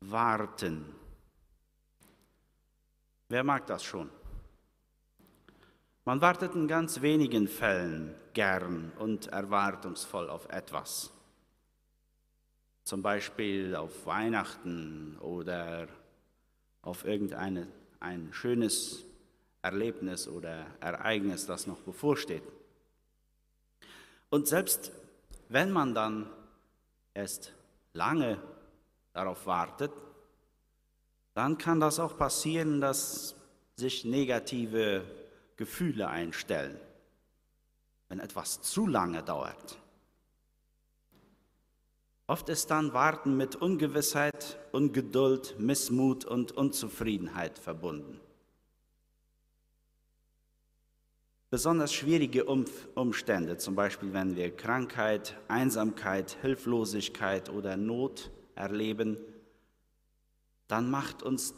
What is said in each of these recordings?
warten. Wer mag das schon? Man wartet in ganz wenigen Fällen gern und erwartungsvoll auf etwas. Zum Beispiel auf Weihnachten oder auf irgendein ein schönes Erlebnis oder Ereignis, das noch bevorsteht. Und selbst wenn man dann erst lange darauf wartet, dann kann das auch passieren, dass sich negative Gefühle einstellen, wenn etwas zu lange dauert. Oft ist dann Warten mit Ungewissheit, Ungeduld, Missmut und Unzufriedenheit verbunden. Besonders schwierige Umstände, zum Beispiel wenn wir Krankheit, Einsamkeit, Hilflosigkeit oder Not erleben, dann macht uns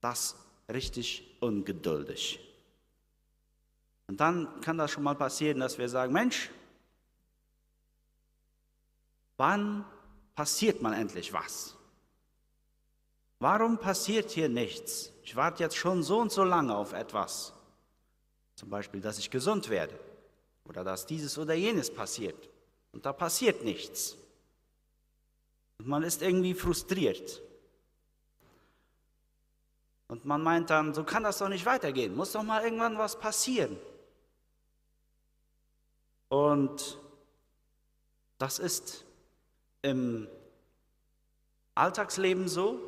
das richtig ungeduldig. Und dann kann das schon mal passieren, dass wir sagen, Mensch, wann passiert man endlich was? Warum passiert hier nichts? Ich warte jetzt schon so und so lange auf etwas. Zum Beispiel, dass ich gesund werde oder dass dieses oder jenes passiert. Und da passiert nichts. Und man ist irgendwie frustriert. Und man meint dann, so kann das doch nicht weitergehen, muss doch mal irgendwann was passieren. Und das ist im Alltagsleben so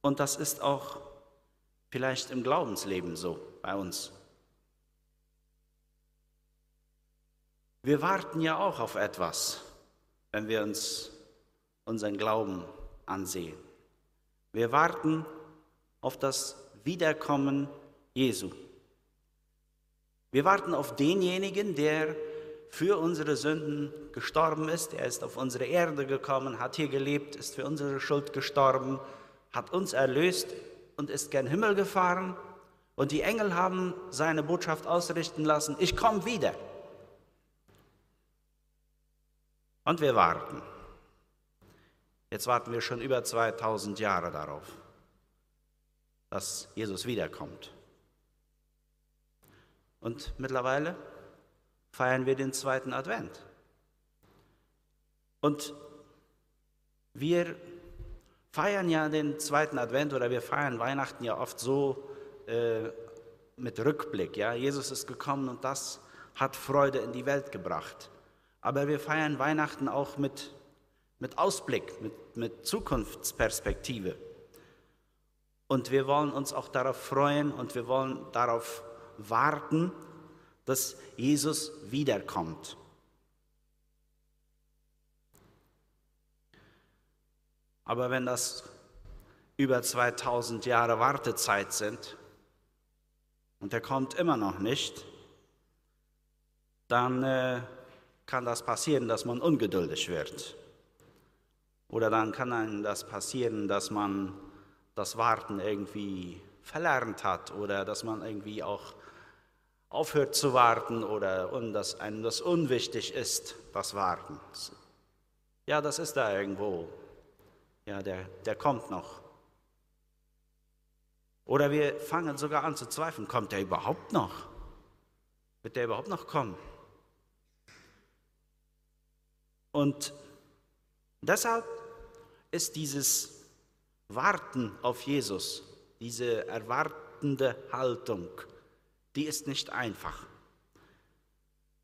und das ist auch vielleicht im Glaubensleben so bei uns. Wir warten ja auch auf etwas, wenn wir uns unseren Glauben ansehen. Wir warten auf das Wiederkommen Jesu. Wir warten auf denjenigen, der für unsere Sünden gestorben ist. Er ist auf unsere Erde gekommen, hat hier gelebt, ist für unsere Schuld gestorben, hat uns erlöst und ist gen Himmel gefahren. Und die Engel haben seine Botschaft ausrichten lassen, ich komme wieder. Und wir warten. Jetzt warten wir schon über 2000 Jahre darauf, dass Jesus wiederkommt. Und mittlerweile feiern wir den zweiten Advent. Und wir feiern ja den zweiten Advent oder wir feiern Weihnachten ja oft so äh, mit Rückblick. Ja? Jesus ist gekommen und das hat Freude in die Welt gebracht. Aber wir feiern Weihnachten auch mit, mit Ausblick, mit, mit Zukunftsperspektive. Und wir wollen uns auch darauf freuen und wir wollen darauf warten, dass Jesus wiederkommt. Aber wenn das über 2000 Jahre Wartezeit sind und er kommt immer noch nicht, dann äh, kann das passieren, dass man ungeduldig wird. Oder dann kann einem das passieren, dass man das Warten irgendwie verlernt hat oder dass man irgendwie auch aufhört zu warten oder und dass einem das unwichtig ist, das Warten. Ja, das ist da irgendwo. Ja, der, der kommt noch. Oder wir fangen sogar an zu zweifeln, kommt der überhaupt noch? Wird der überhaupt noch kommen? Und deshalb ist dieses Warten auf Jesus, diese erwartende Haltung, die ist nicht einfach.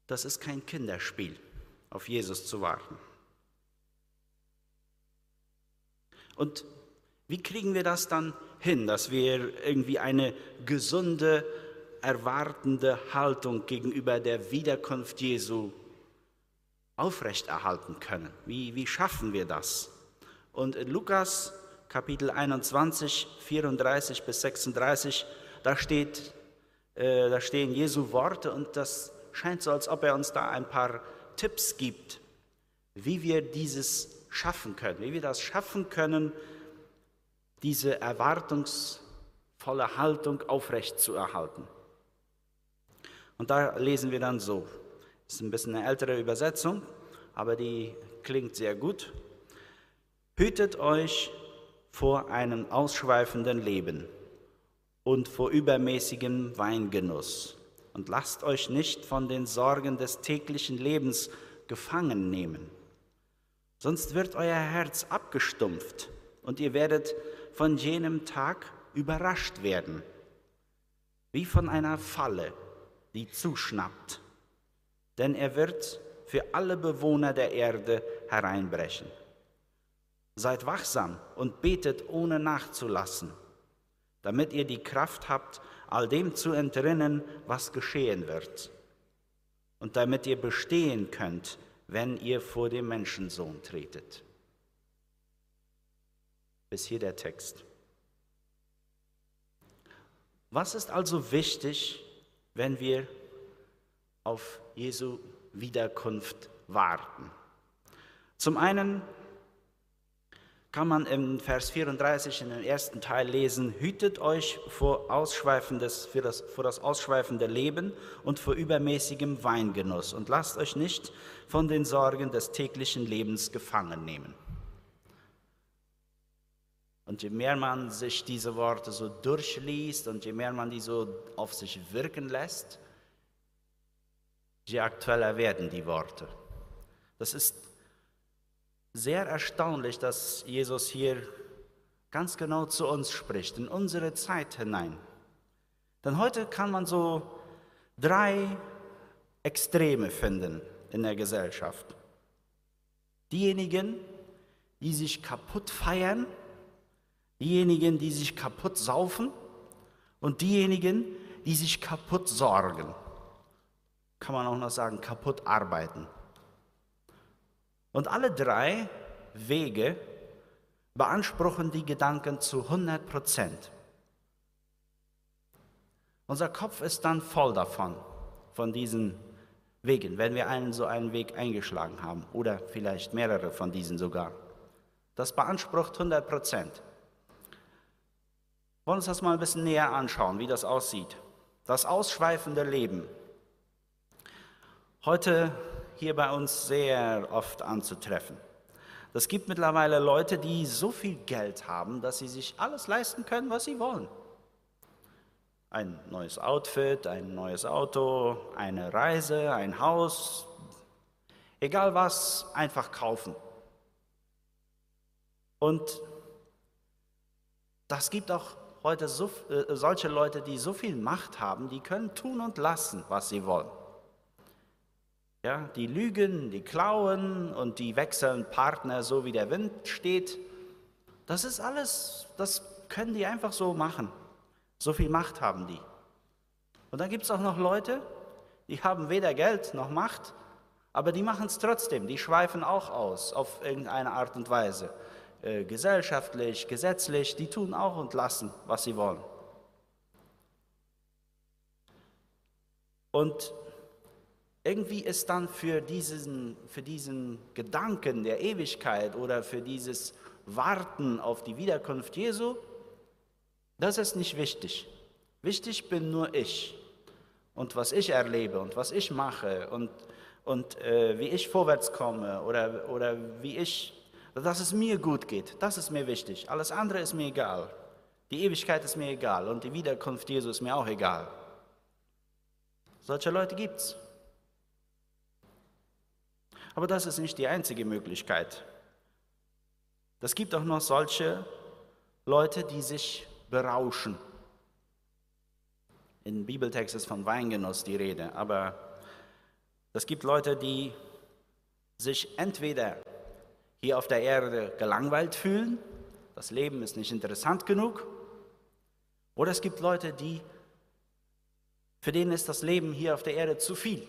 Das ist kein Kinderspiel, auf Jesus zu warten. Und wie kriegen wir das dann hin, dass wir irgendwie eine gesunde, erwartende Haltung gegenüber der Wiederkunft Jesu aufrechterhalten können? Wie, wie schaffen wir das? Und in Lukas Kapitel 21, 34 bis 36, da, steht, äh, da stehen Jesu Worte und das scheint so, als ob er uns da ein paar Tipps gibt, wie wir dieses schaffen können, wie wir das schaffen können, diese erwartungsvolle Haltung aufrecht zu erhalten. Und da lesen wir dann so, ist ein bisschen eine ältere Übersetzung, aber die klingt sehr gut. Hütet euch vor einem ausschweifenden Leben und vor übermäßigem Weingenuss. Und lasst euch nicht von den Sorgen des täglichen Lebens gefangen nehmen. Sonst wird euer Herz abgestumpft und ihr werdet von jenem Tag überrascht werden, wie von einer Falle, die zuschnappt. Denn er wird für alle Bewohner der Erde hereinbrechen. Seid wachsam und betet ohne nachzulassen, damit ihr die Kraft habt, all dem zu entrinnen, was geschehen wird, und damit ihr bestehen könnt, wenn ihr vor dem Menschensohn tretet. Bis hier der Text. Was ist also wichtig, wenn wir auf Jesu Wiederkunft warten? Zum einen kann man im Vers 34 in den ersten Teil lesen, hütet euch vor, ausschweifendes, für das, vor das ausschweifende Leben und vor übermäßigem Weingenuss und lasst euch nicht von den Sorgen des täglichen Lebens gefangen nehmen. Und je mehr man sich diese Worte so durchliest und je mehr man die so auf sich wirken lässt, je aktueller werden die Worte. Das ist sehr erstaunlich, dass Jesus hier ganz genau zu uns spricht, in unsere Zeit hinein. Denn heute kann man so drei Extreme finden in der Gesellschaft. Diejenigen, die sich kaputt feiern, diejenigen, die sich kaputt saufen und diejenigen, die sich kaputt sorgen. Kann man auch noch sagen, kaputt arbeiten. Und alle drei Wege beanspruchen die Gedanken zu 100 Prozent. Unser Kopf ist dann voll davon, von diesen Wegen, wenn wir einen so einen Weg eingeschlagen haben oder vielleicht mehrere von diesen sogar. Das beansprucht 100 Prozent. Wollen uns das mal ein bisschen näher anschauen, wie das aussieht. Das ausschweifende Leben. Heute hier bei uns sehr oft anzutreffen. Es gibt mittlerweile Leute, die so viel Geld haben, dass sie sich alles leisten können, was sie wollen. Ein neues Outfit, ein neues Auto, eine Reise, ein Haus, egal was, einfach kaufen. Und das gibt auch heute so, äh, solche Leute, die so viel Macht haben, die können tun und lassen, was sie wollen. Ja, die lügen, die klauen und die wechseln Partner so wie der Wind steht. Das ist alles, das können die einfach so machen. So viel Macht haben die. Und dann gibt es auch noch Leute, die haben weder Geld noch Macht, aber die machen es trotzdem. Die schweifen auch aus auf irgendeine Art und Weise. Äh, gesellschaftlich, gesetzlich, die tun auch und lassen, was sie wollen. Und irgendwie ist dann für diesen, für diesen Gedanken der Ewigkeit oder für dieses Warten auf die Wiederkunft Jesu, das ist nicht wichtig. Wichtig bin nur ich und was ich erlebe und was ich mache und, und äh, wie ich vorwärts komme oder, oder wie ich, dass es mir gut geht. Das ist mir wichtig. Alles andere ist mir egal. Die Ewigkeit ist mir egal und die Wiederkunft Jesu ist mir auch egal. Solche Leute gibt es. Aber das ist nicht die einzige Möglichkeit. Es gibt auch noch solche Leute, die sich berauschen. In Bibeltext ist von Weingenuss die Rede, aber es gibt Leute, die sich entweder hier auf der Erde gelangweilt fühlen, das Leben ist nicht interessant genug, oder es gibt Leute, die für denen ist das Leben hier auf der Erde zu viel.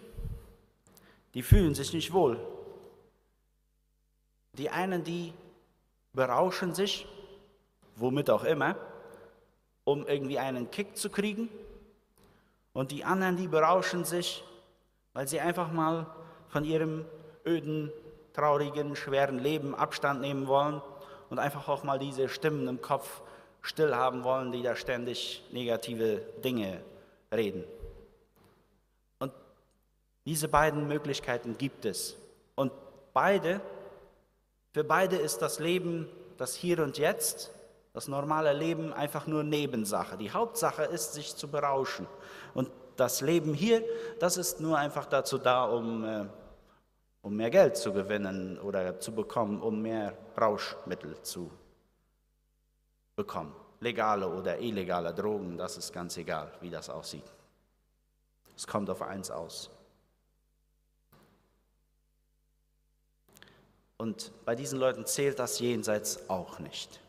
Die fühlen sich nicht wohl die einen, die berauschen sich, womit auch immer, um irgendwie einen Kick zu kriegen. Und die anderen, die berauschen sich, weil sie einfach mal von ihrem öden, traurigen, schweren Leben Abstand nehmen wollen und einfach auch mal diese Stimmen im Kopf still haben wollen, die da ständig negative Dinge reden. Und diese beiden Möglichkeiten gibt es. Und beide für beide ist das Leben das Hier und Jetzt Das normale Leben einfach nur Nebensache. Die Hauptsache ist, sich zu berauschen. Und das Leben hier, das ist nur einfach dazu da, um, äh, um mehr Geld zu gewinnen oder zu bekommen, um mehr Rauschmittel zu bekommen. Legale oder illegale Drogen, das ist ganz egal, wie das aussieht. Es kommt auf eins aus. Und bei diesen Leuten zählt das Jenseits auch nicht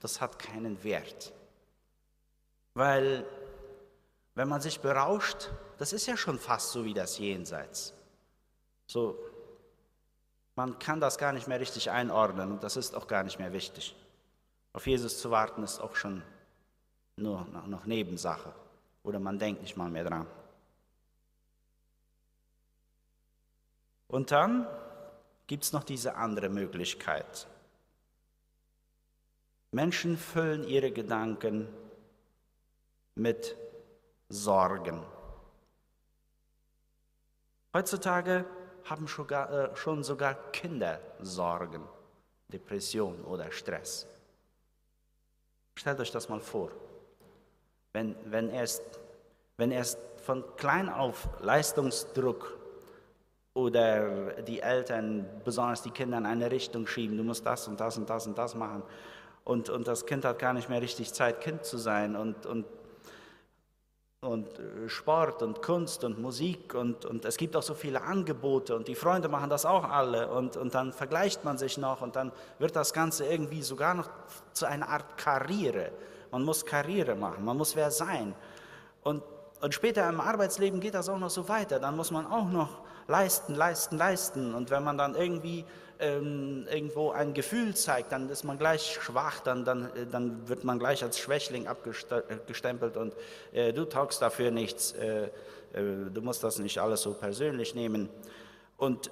das hat keinen Wert. Weil wenn man sich berauscht, das ist ja schon fast so wie das Jenseits. So, man kann das gar nicht mehr richtig einordnen und das ist auch gar nicht mehr wichtig. Auf Jesus zu warten ist auch schon nur noch Nebensache oder man denkt nicht mal mehr dran. Und dann gibt es noch diese andere Möglichkeit. Menschen füllen ihre Gedanken mit Sorgen. Heutzutage haben äh, schon sogar Kinder Sorgen, Depression oder Stress. Stellt euch das mal vor. Wenn, wenn, erst, wenn erst von klein auf Leistungsdruck oder die Eltern, besonders die Kinder, in eine Richtung schieben, du musst das und das und das und das machen und, und das Kind hat gar nicht mehr richtig Zeit, Kind zu sein und, und, und äh, Sport und Kunst und Musik und, und es gibt auch so viele Angebote und die Freunde machen das auch alle und, und dann vergleicht man sich noch und dann wird das Ganze irgendwie sogar noch zu einer Art Karriere. Man muss Karriere machen, man muss wer sein. Und, und später im Arbeitsleben geht das auch noch so weiter. Dann muss man auch noch leisten, leisten, leisten. Und wenn man dann irgendwie ähm, irgendwo ein Gefühl zeigt, dann ist man gleich schwach, dann, dann, äh, dann wird man gleich als Schwächling abgestempelt und äh, du taugst dafür nichts, äh, äh, du musst das nicht alles so persönlich nehmen. Und,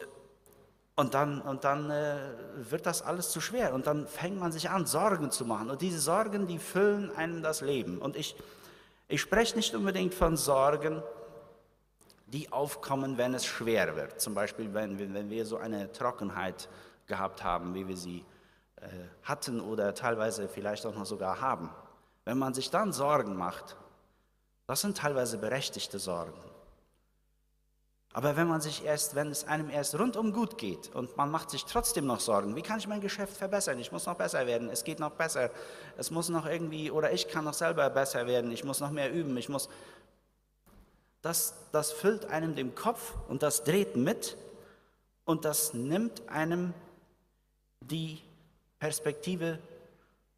und dann, und dann äh, wird das alles zu schwer und dann fängt man sich an, Sorgen zu machen. Und diese Sorgen, die füllen einem das Leben. Und ich, ich spreche nicht unbedingt von Sorgen, die aufkommen, wenn es schwer wird. Zum Beispiel, wenn, wenn wir so eine Trockenheit gehabt haben, wie wir sie äh, hatten oder teilweise vielleicht auch noch sogar haben. Wenn man sich dann Sorgen macht, das sind teilweise berechtigte Sorgen. Aber wenn man sich erst, wenn es einem erst rundum gut geht und man macht sich trotzdem noch Sorgen, wie kann ich mein Geschäft verbessern? Ich muss noch besser werden, es geht noch besser, es muss noch irgendwie, oder ich kann noch selber besser werden, ich muss noch mehr üben, ich muss, das, das füllt einem den Kopf und das dreht mit und das nimmt einem die Perspektive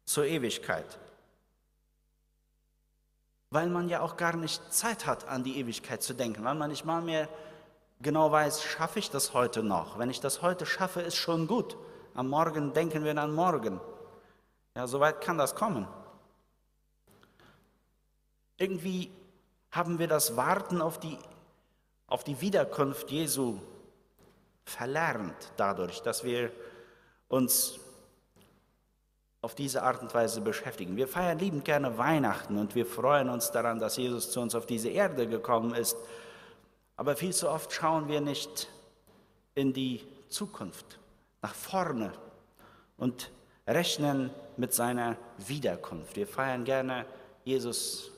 zur Ewigkeit. Weil man ja auch gar nicht Zeit hat, an die Ewigkeit zu denken, weil man nicht mal mehr genau weiß, schaffe ich das heute noch? Wenn ich das heute schaffe, ist schon gut. Am Morgen denken wir an morgen. Ja, so weit kann das kommen. Irgendwie haben wir das Warten auf die, auf die Wiederkunft Jesu verlernt dadurch, dass wir uns auf diese Art und Weise beschäftigen. Wir feiern liebend gerne Weihnachten und wir freuen uns daran, dass Jesus zu uns auf diese Erde gekommen ist. Aber viel zu oft schauen wir nicht in die Zukunft, nach vorne und rechnen mit seiner Wiederkunft. Wir feiern gerne Jesus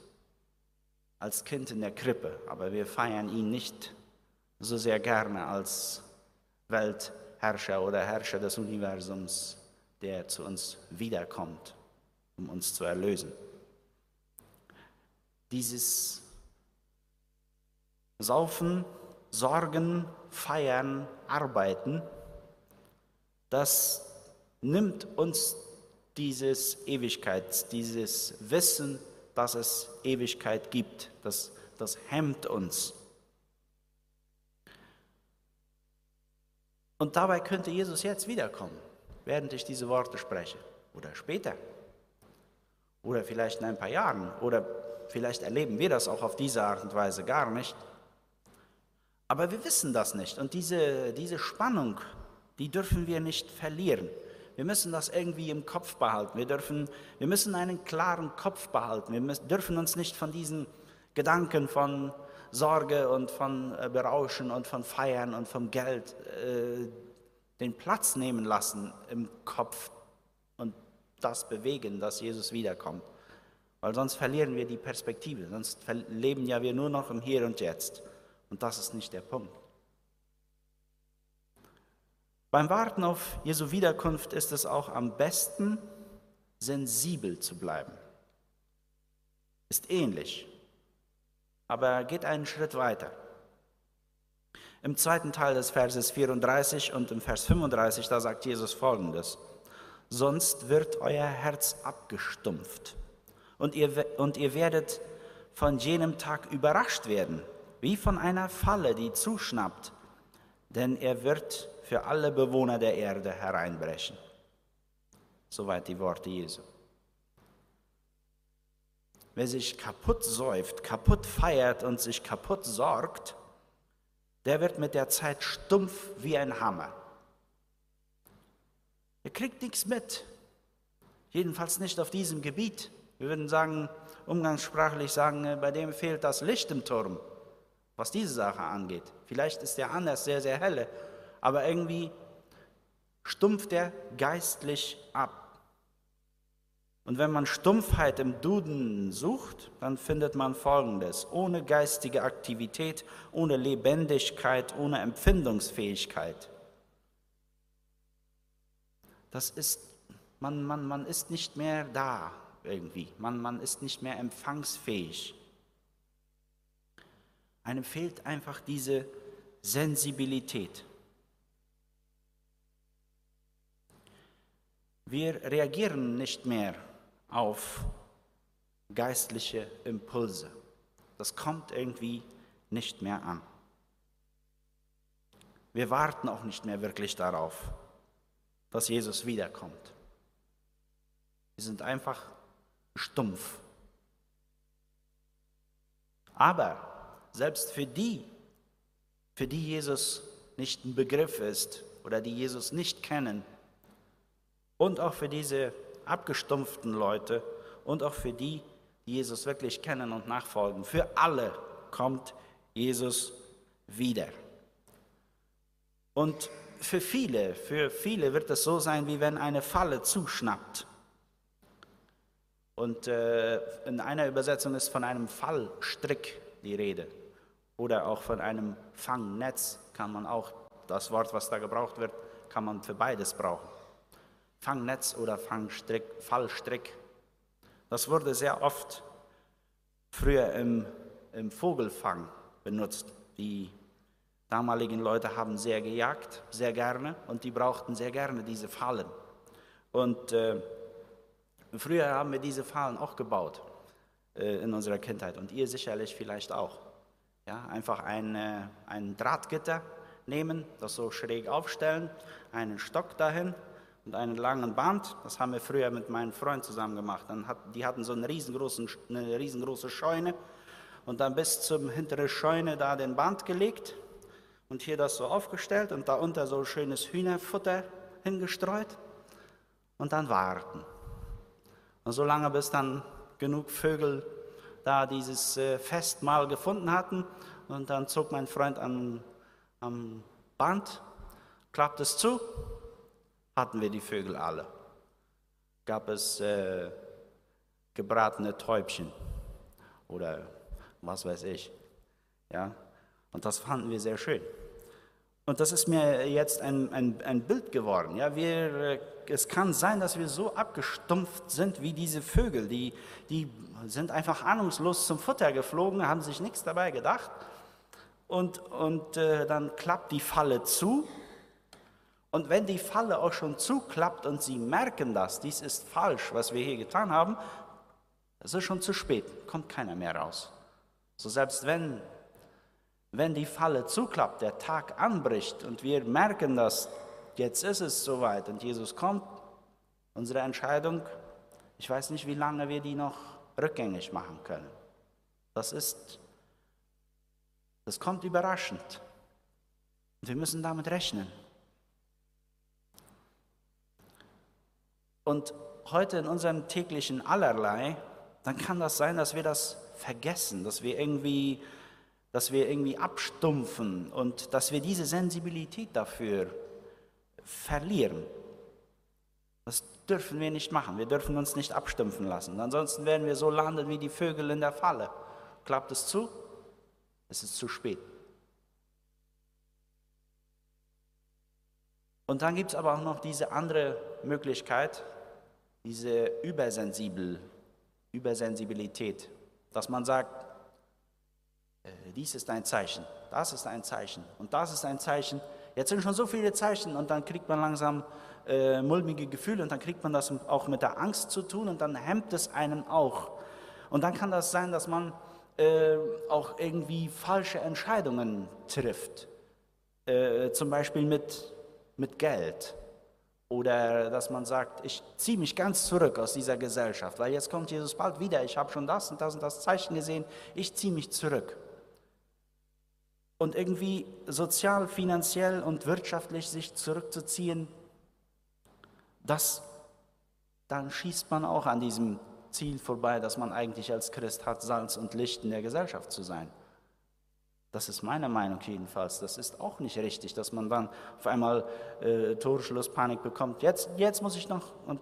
als Kind in der Krippe, aber wir feiern ihn nicht so sehr gerne als Weltherrscher oder Herrscher des Universums, der zu uns wiederkommt, um uns zu erlösen. Dieses Saufen, Sorgen, Feiern, Arbeiten, das nimmt uns dieses Ewigkeits, dieses Wissen dass es Ewigkeit gibt. Das, das hemmt uns. Und dabei könnte Jesus jetzt wiederkommen, während ich diese Worte spreche. Oder später. Oder vielleicht in ein paar Jahren. Oder vielleicht erleben wir das auch auf diese Art und Weise gar nicht. Aber wir wissen das nicht. Und diese, diese Spannung, die dürfen wir nicht verlieren. Wir müssen das irgendwie im Kopf behalten. Wir, dürfen, wir müssen einen klaren Kopf behalten. Wir müssen, dürfen uns nicht von diesen Gedanken von Sorge und von äh, Berauschen und von Feiern und vom Geld äh, den Platz nehmen lassen im Kopf und das bewegen, dass Jesus wiederkommt. Weil sonst verlieren wir die Perspektive, sonst leben ja wir nur noch im Hier und Jetzt. Und das ist nicht der Punkt. Beim Warten auf Jesu Wiederkunft ist es auch am besten, sensibel zu bleiben. Ist ähnlich, aber geht einen Schritt weiter. Im zweiten Teil des Verses 34 und im Vers 35, da sagt Jesus folgendes, sonst wird euer Herz abgestumpft und ihr, und ihr werdet von jenem Tag überrascht werden, wie von einer Falle, die zuschnappt, denn er wird für alle Bewohner der Erde hereinbrechen. Soweit die Worte Jesu. Wer sich kaputt säuft, kaputt feiert und sich kaputt sorgt, der wird mit der Zeit stumpf wie ein Hammer. Er kriegt nichts mit. Jedenfalls nicht auf diesem Gebiet. Wir würden sagen, umgangssprachlich sagen, bei dem fehlt das Licht im Turm, was diese Sache angeht. Vielleicht ist der anders sehr, sehr helle, aber irgendwie stumpft er geistlich ab. Und wenn man Stumpfheit im Duden sucht, dann findet man Folgendes. Ohne geistige Aktivität, ohne Lebendigkeit, ohne Empfindungsfähigkeit. Das ist, man, man, man ist nicht mehr da irgendwie. Man, man ist nicht mehr empfangsfähig. Einem fehlt einfach diese Sensibilität. Wir reagieren nicht mehr auf geistliche Impulse. Das kommt irgendwie nicht mehr an. Wir warten auch nicht mehr wirklich darauf, dass Jesus wiederkommt. Wir sind einfach stumpf. Aber selbst für die, für die Jesus nicht ein Begriff ist oder die Jesus nicht kennen, und auch für diese abgestumpften Leute und auch für die, die Jesus wirklich kennen und nachfolgen. Für alle kommt Jesus wieder. Und für viele, für viele wird es so sein, wie wenn eine Falle zuschnappt. Und äh, in einer Übersetzung ist von einem Fallstrick die Rede. Oder auch von einem Fangnetz kann man auch, das Wort, was da gebraucht wird, kann man für beides brauchen. Fangnetz oder Fangstrick, Fallstrick. Das wurde sehr oft früher im, im Vogelfang benutzt. Die damaligen Leute haben sehr gejagt, sehr gerne, und die brauchten sehr gerne diese Fallen. Und äh, früher haben wir diese Fallen auch gebaut äh, in unserer Kindheit und ihr sicherlich vielleicht auch. Ja, einfach ein, äh, ein Drahtgitter nehmen, das so schräg aufstellen, einen Stock dahin und einen langen Band. Das haben wir früher mit meinem Freund zusammen gemacht. Dann hat, die hatten so einen riesengroßen, eine riesengroße Scheune und dann bis zum hinteren Scheune da den Band gelegt und hier das so aufgestellt und da unter so schönes Hühnerfutter hingestreut und dann warten. Und so lange, bis dann genug Vögel da dieses äh, Festmahl gefunden hatten und dann zog mein Freund am, am Band, klappt es zu hatten wir die Vögel alle. Gab es äh, gebratene Täubchen oder was weiß ich. Ja? Und das fanden wir sehr schön. Und das ist mir jetzt ein, ein, ein Bild geworden. Ja? Wir, äh, es kann sein, dass wir so abgestumpft sind wie diese Vögel. Die, die sind einfach ahnungslos zum Futter geflogen, haben sich nichts dabei gedacht. Und, und äh, dann klappt die Falle zu und wenn die Falle auch schon zuklappt und Sie merken das, dies ist falsch, was wir hier getan haben, es ist schon zu spät, kommt keiner mehr raus. So selbst wenn, wenn die Falle zuklappt, der Tag anbricht und wir merken dass jetzt ist es soweit und Jesus kommt, unsere Entscheidung, ich weiß nicht, wie lange wir die noch rückgängig machen können. Das ist, das kommt überraschend. Und wir müssen damit rechnen. Und heute in unserem täglichen Allerlei, dann kann das sein, dass wir das vergessen, dass wir irgendwie, dass wir irgendwie abstumpfen und dass wir diese Sensibilität dafür verlieren. Das dürfen wir nicht machen. Wir dürfen uns nicht abstumpfen lassen. Ansonsten werden wir so landen wie die Vögel in der Falle. Klappt es zu? Es ist zu spät. Und dann gibt es aber auch noch diese andere Möglichkeit, diese Übersensibel, Übersensibilität, dass man sagt, äh, dies ist ein Zeichen, das ist ein Zeichen und das ist ein Zeichen. Jetzt sind schon so viele Zeichen und dann kriegt man langsam äh, mulmige Gefühle und dann kriegt man das auch mit der Angst zu tun und dann hemmt es einen auch. Und dann kann das sein, dass man äh, auch irgendwie falsche Entscheidungen trifft, äh, zum Beispiel mit, mit Geld. Oder dass man sagt, ich ziehe mich ganz zurück aus dieser Gesellschaft, weil jetzt kommt Jesus bald wieder, ich habe schon das und das und das Zeichen gesehen, ich ziehe mich zurück. Und irgendwie sozial, finanziell und wirtschaftlich sich zurückzuziehen, das, dann schießt man auch an diesem Ziel vorbei, dass man eigentlich als Christ hat, Salz und Licht in der Gesellschaft zu sein. Das ist meine Meinung jedenfalls. Das ist auch nicht richtig, dass man dann auf einmal äh, Torschluss, Panik bekommt. Jetzt, jetzt muss ich noch. Und,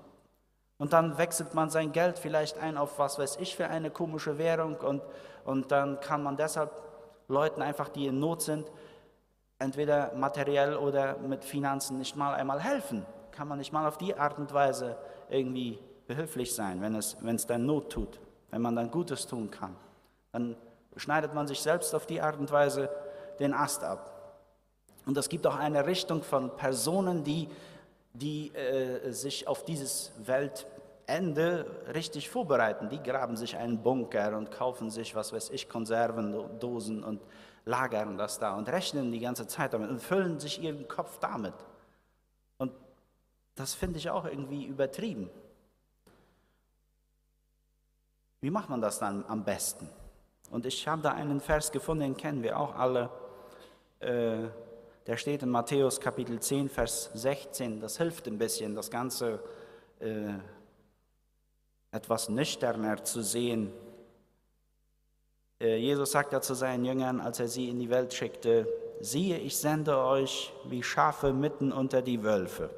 und dann wechselt man sein Geld vielleicht ein auf was weiß ich für eine komische Währung. Und, und dann kann man deshalb Leuten einfach, die in Not sind, entweder materiell oder mit Finanzen nicht mal einmal helfen. Kann man nicht mal auf die Art und Weise irgendwie behilflich sein, wenn es, wenn es dann Not tut, wenn man dann Gutes tun kann. Dann schneidet man sich selbst auf die Art und Weise den Ast ab. Und es gibt auch eine Richtung von Personen, die, die äh, sich auf dieses Weltende richtig vorbereiten. Die graben sich einen Bunker und kaufen sich, was weiß ich, Konservendosen und lagern das da und rechnen die ganze Zeit damit und füllen sich ihren Kopf damit. Und das finde ich auch irgendwie übertrieben. Wie macht man das dann am besten? Und ich habe da einen Vers gefunden, den kennen wir auch alle. Äh, der steht in Matthäus Kapitel 10, Vers 16. Das hilft ein bisschen, das Ganze äh, etwas nüchterner zu sehen. Äh, Jesus sagt ja zu seinen Jüngern, als er sie in die Welt schickte, siehe, ich sende euch wie Schafe mitten unter die Wölfe.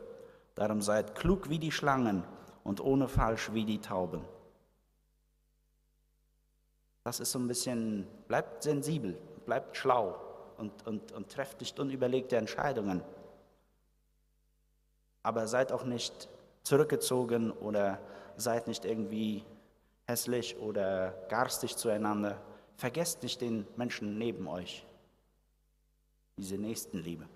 Darum seid klug wie die Schlangen und ohne Falsch wie die Tauben. Das ist so ein bisschen, bleibt sensibel, bleibt schlau und, und, und trefft nicht unüberlegte Entscheidungen. Aber seid auch nicht zurückgezogen oder seid nicht irgendwie hässlich oder garstig zueinander. Vergesst nicht den Menschen neben euch. Diese Nächstenliebe.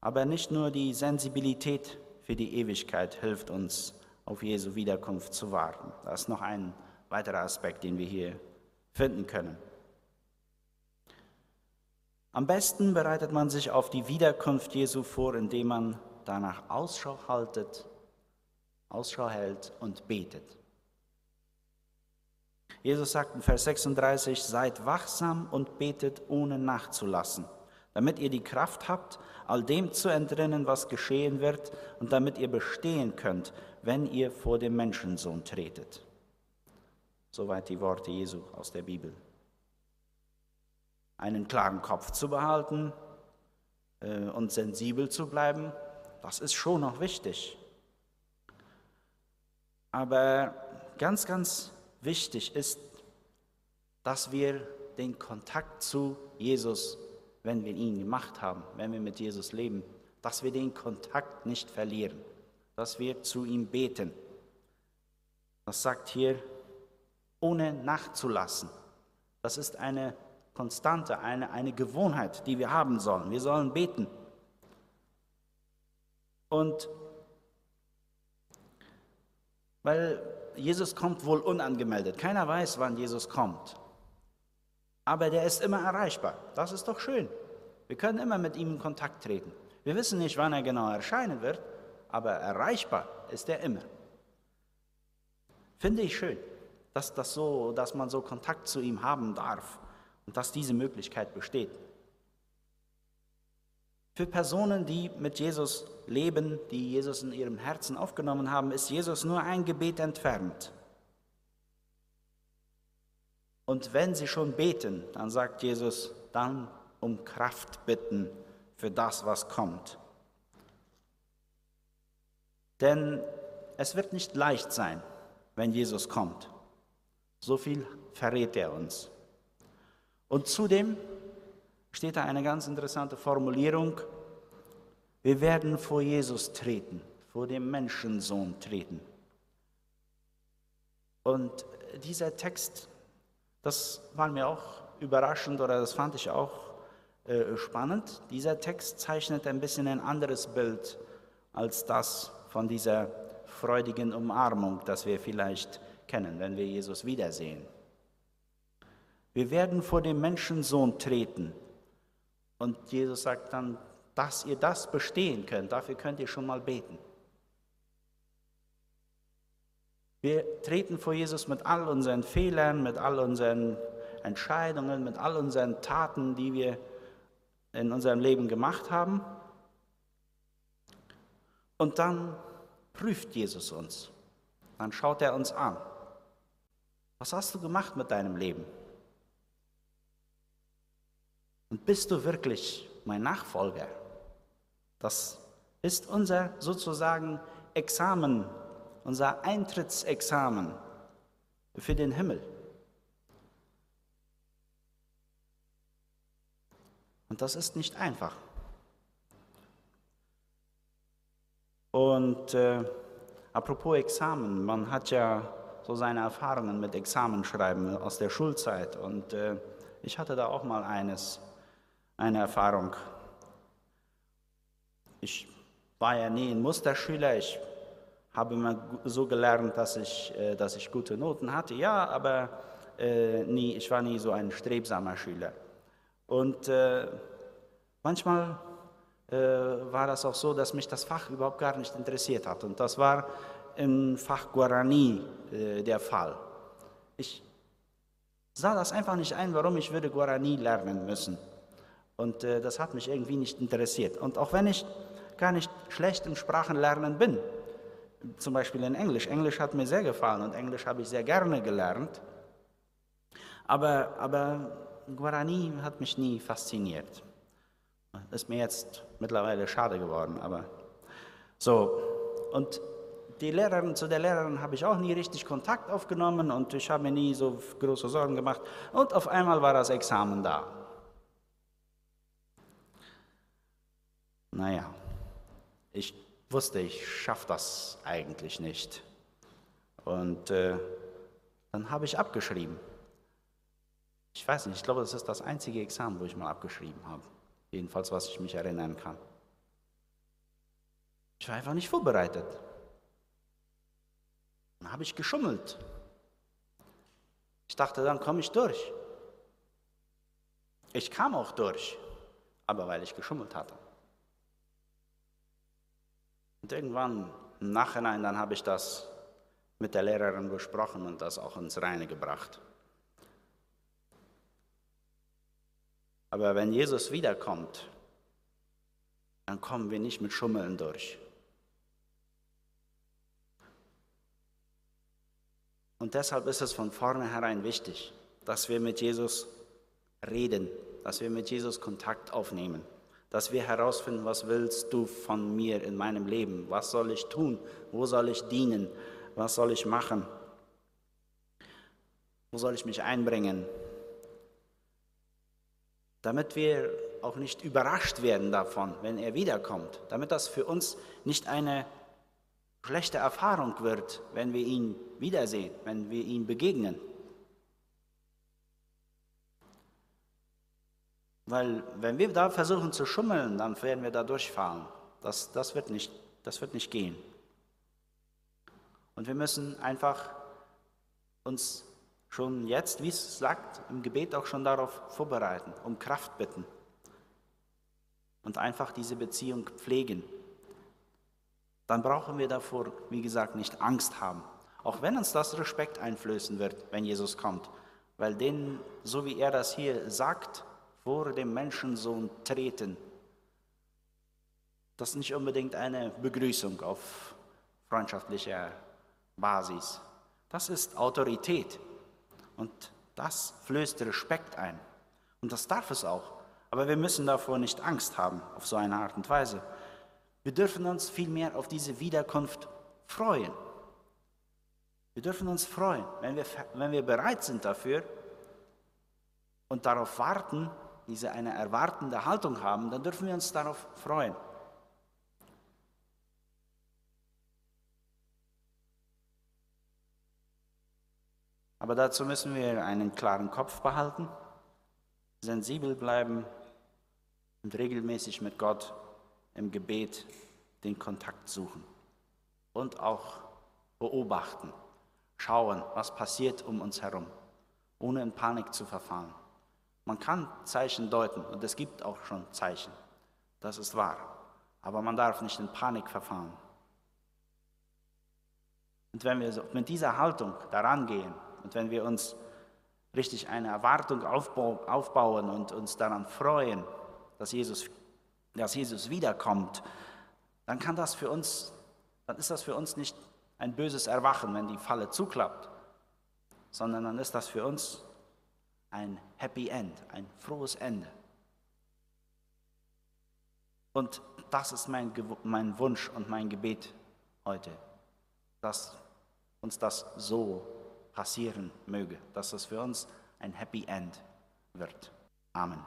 Aber nicht nur die Sensibilität für die Ewigkeit hilft uns, auf Jesu Wiederkunft zu warten. Das ist noch ein weiterer Aspekt, den wir hier finden können. Am besten bereitet man sich auf die Wiederkunft Jesu vor, indem man danach Ausschau haltet, Ausschau hält und betet. Jesus sagt in Vers 36, seid wachsam und betet ohne nachzulassen damit ihr die Kraft habt, all dem zu entrinnen, was geschehen wird, und damit ihr bestehen könnt, wenn ihr vor dem Menschensohn tretet. Soweit die Worte Jesu aus der Bibel. Einen klaren Kopf zu behalten äh, und sensibel zu bleiben, das ist schon noch wichtig. Aber ganz, ganz wichtig ist, dass wir den Kontakt zu Jesus wenn wir ihn gemacht haben, wenn wir mit Jesus leben, dass wir den Kontakt nicht verlieren, dass wir zu ihm beten. Das sagt hier, ohne nachzulassen. Das ist eine Konstante, eine, eine Gewohnheit, die wir haben sollen. Wir sollen beten. Und weil Jesus kommt wohl unangemeldet. Keiner weiß, wann Jesus kommt aber der ist immer erreichbar. Das ist doch schön. Wir können immer mit ihm in Kontakt treten. Wir wissen nicht, wann er genau erscheinen wird, aber erreichbar ist er immer. Finde ich schön, dass, das so, dass man so Kontakt zu ihm haben darf und dass diese Möglichkeit besteht. Für Personen, die mit Jesus leben, die Jesus in ihrem Herzen aufgenommen haben, ist Jesus nur ein Gebet entfernt. Und wenn sie schon beten, dann sagt Jesus, dann um Kraft bitten für das, was kommt. Denn es wird nicht leicht sein, wenn Jesus kommt. So viel verrät er uns. Und zudem steht da eine ganz interessante Formulierung. Wir werden vor Jesus treten, vor dem Menschensohn treten. Und dieser Text, das war mir auch überraschend oder das fand ich auch äh, spannend. Dieser Text zeichnet ein bisschen ein anderes Bild als das von dieser freudigen Umarmung, das wir vielleicht kennen, wenn wir Jesus wiedersehen. Wir werden vor dem Menschensohn treten. Und Jesus sagt dann, dass ihr das bestehen könnt, dafür könnt ihr schon mal beten. Wir treten vor Jesus mit all unseren Fehlern, mit all unseren Entscheidungen, mit all unseren Taten, die wir in unserem Leben gemacht haben. Und dann prüft Jesus uns. Dann schaut er uns an. Was hast du gemacht mit deinem Leben? Und bist du wirklich mein Nachfolger? Das ist unser sozusagen Examen, unser Eintrittsexamen für den Himmel. Und das ist nicht einfach. Und äh, apropos Examen, man hat ja so seine Erfahrungen mit Examenschreiben aus der Schulzeit. Und äh, ich hatte da auch mal eines, eine Erfahrung. Ich war ja nie ein Musterschüler. Ich habe immer so gelernt, dass ich, äh, dass ich gute Noten hatte. Ja, aber äh, nie, ich war nie so ein strebsamer Schüler. Und äh, manchmal äh, war das auch so, dass mich das Fach überhaupt gar nicht interessiert hat. Und das war im Fach Guarani äh, der Fall. Ich sah das einfach nicht ein, warum ich würde Guarani lernen müssen. Und äh, das hat mich irgendwie nicht interessiert. Und auch wenn ich gar nicht schlecht im Sprachenlernen bin, zum Beispiel in Englisch. Englisch hat mir sehr gefallen und Englisch habe ich sehr gerne gelernt. Aber, aber Guarani hat mich nie fasziniert. Ist mir jetzt mittlerweile schade geworden, aber so. Und die Lehrerin, zu der Lehrerin habe ich auch nie richtig Kontakt aufgenommen und ich habe mir nie so große Sorgen gemacht. Und auf einmal war das Examen da. Naja, ich wusste, ich schaffe das eigentlich nicht. Und äh, dann habe ich abgeschrieben. Ich weiß nicht, ich glaube, das ist das einzige Examen, wo ich mal abgeschrieben habe. Jedenfalls, was ich mich erinnern kann. Ich war einfach nicht vorbereitet. Dann habe ich geschummelt. Ich dachte, dann komme ich durch. Ich kam auch durch, aber weil ich geschummelt hatte. Und irgendwann im Nachhinein, dann habe ich das mit der Lehrerin besprochen und das auch ins Reine gebracht. Aber wenn Jesus wiederkommt, dann kommen wir nicht mit Schummeln durch. Und deshalb ist es von vornherein wichtig, dass wir mit Jesus reden, dass wir mit Jesus Kontakt aufnehmen, dass wir herausfinden, was willst du von mir in meinem Leben? Was soll ich tun? Wo soll ich dienen? Was soll ich machen? Wo soll ich mich einbringen? damit wir auch nicht überrascht werden davon, wenn er wiederkommt, damit das für uns nicht eine schlechte Erfahrung wird, wenn wir ihn wiedersehen, wenn wir ihn begegnen. Weil wenn wir da versuchen zu schummeln, dann werden wir da durchfahren. Das, das, wird nicht, das wird nicht gehen. Und wir müssen einfach uns schon jetzt, wie es sagt, im Gebet auch schon darauf vorbereiten, um Kraft bitten und einfach diese Beziehung pflegen. Dann brauchen wir davor, wie gesagt, nicht Angst haben, auch wenn uns das Respekt einflößen wird, wenn Jesus kommt, weil den, so wie er das hier sagt, vor dem Menschensohn treten, das ist nicht unbedingt eine Begrüßung auf freundschaftlicher Basis. Das ist Autorität. Und das flößt Respekt ein. Und das darf es auch. Aber wir müssen davor nicht Angst haben, auf so eine Art und Weise. Wir dürfen uns vielmehr auf diese Wiederkunft freuen. Wir dürfen uns freuen, wenn wir, wenn wir bereit sind dafür und darauf warten, diese eine erwartende Haltung haben, dann dürfen wir uns darauf freuen. Aber dazu müssen wir einen klaren Kopf behalten, sensibel bleiben und regelmäßig mit Gott im Gebet den Kontakt suchen und auch beobachten, schauen, was passiert um uns herum, ohne in Panik zu verfallen. Man kann Zeichen deuten und es gibt auch schon Zeichen, das ist wahr, aber man darf nicht in Panik verfallen. Und wenn wir mit dieser Haltung daran gehen und wenn wir uns richtig eine Erwartung aufbauen und uns daran freuen, dass Jesus, dass Jesus wiederkommt, dann kann das für uns, dann ist das für uns nicht ein böses Erwachen, wenn die Falle zuklappt, sondern dann ist das für uns ein Happy End, ein frohes Ende. Und das ist mein, mein Wunsch und mein Gebet heute, dass uns das so passieren möge, dass es für uns ein Happy End wird. Amen.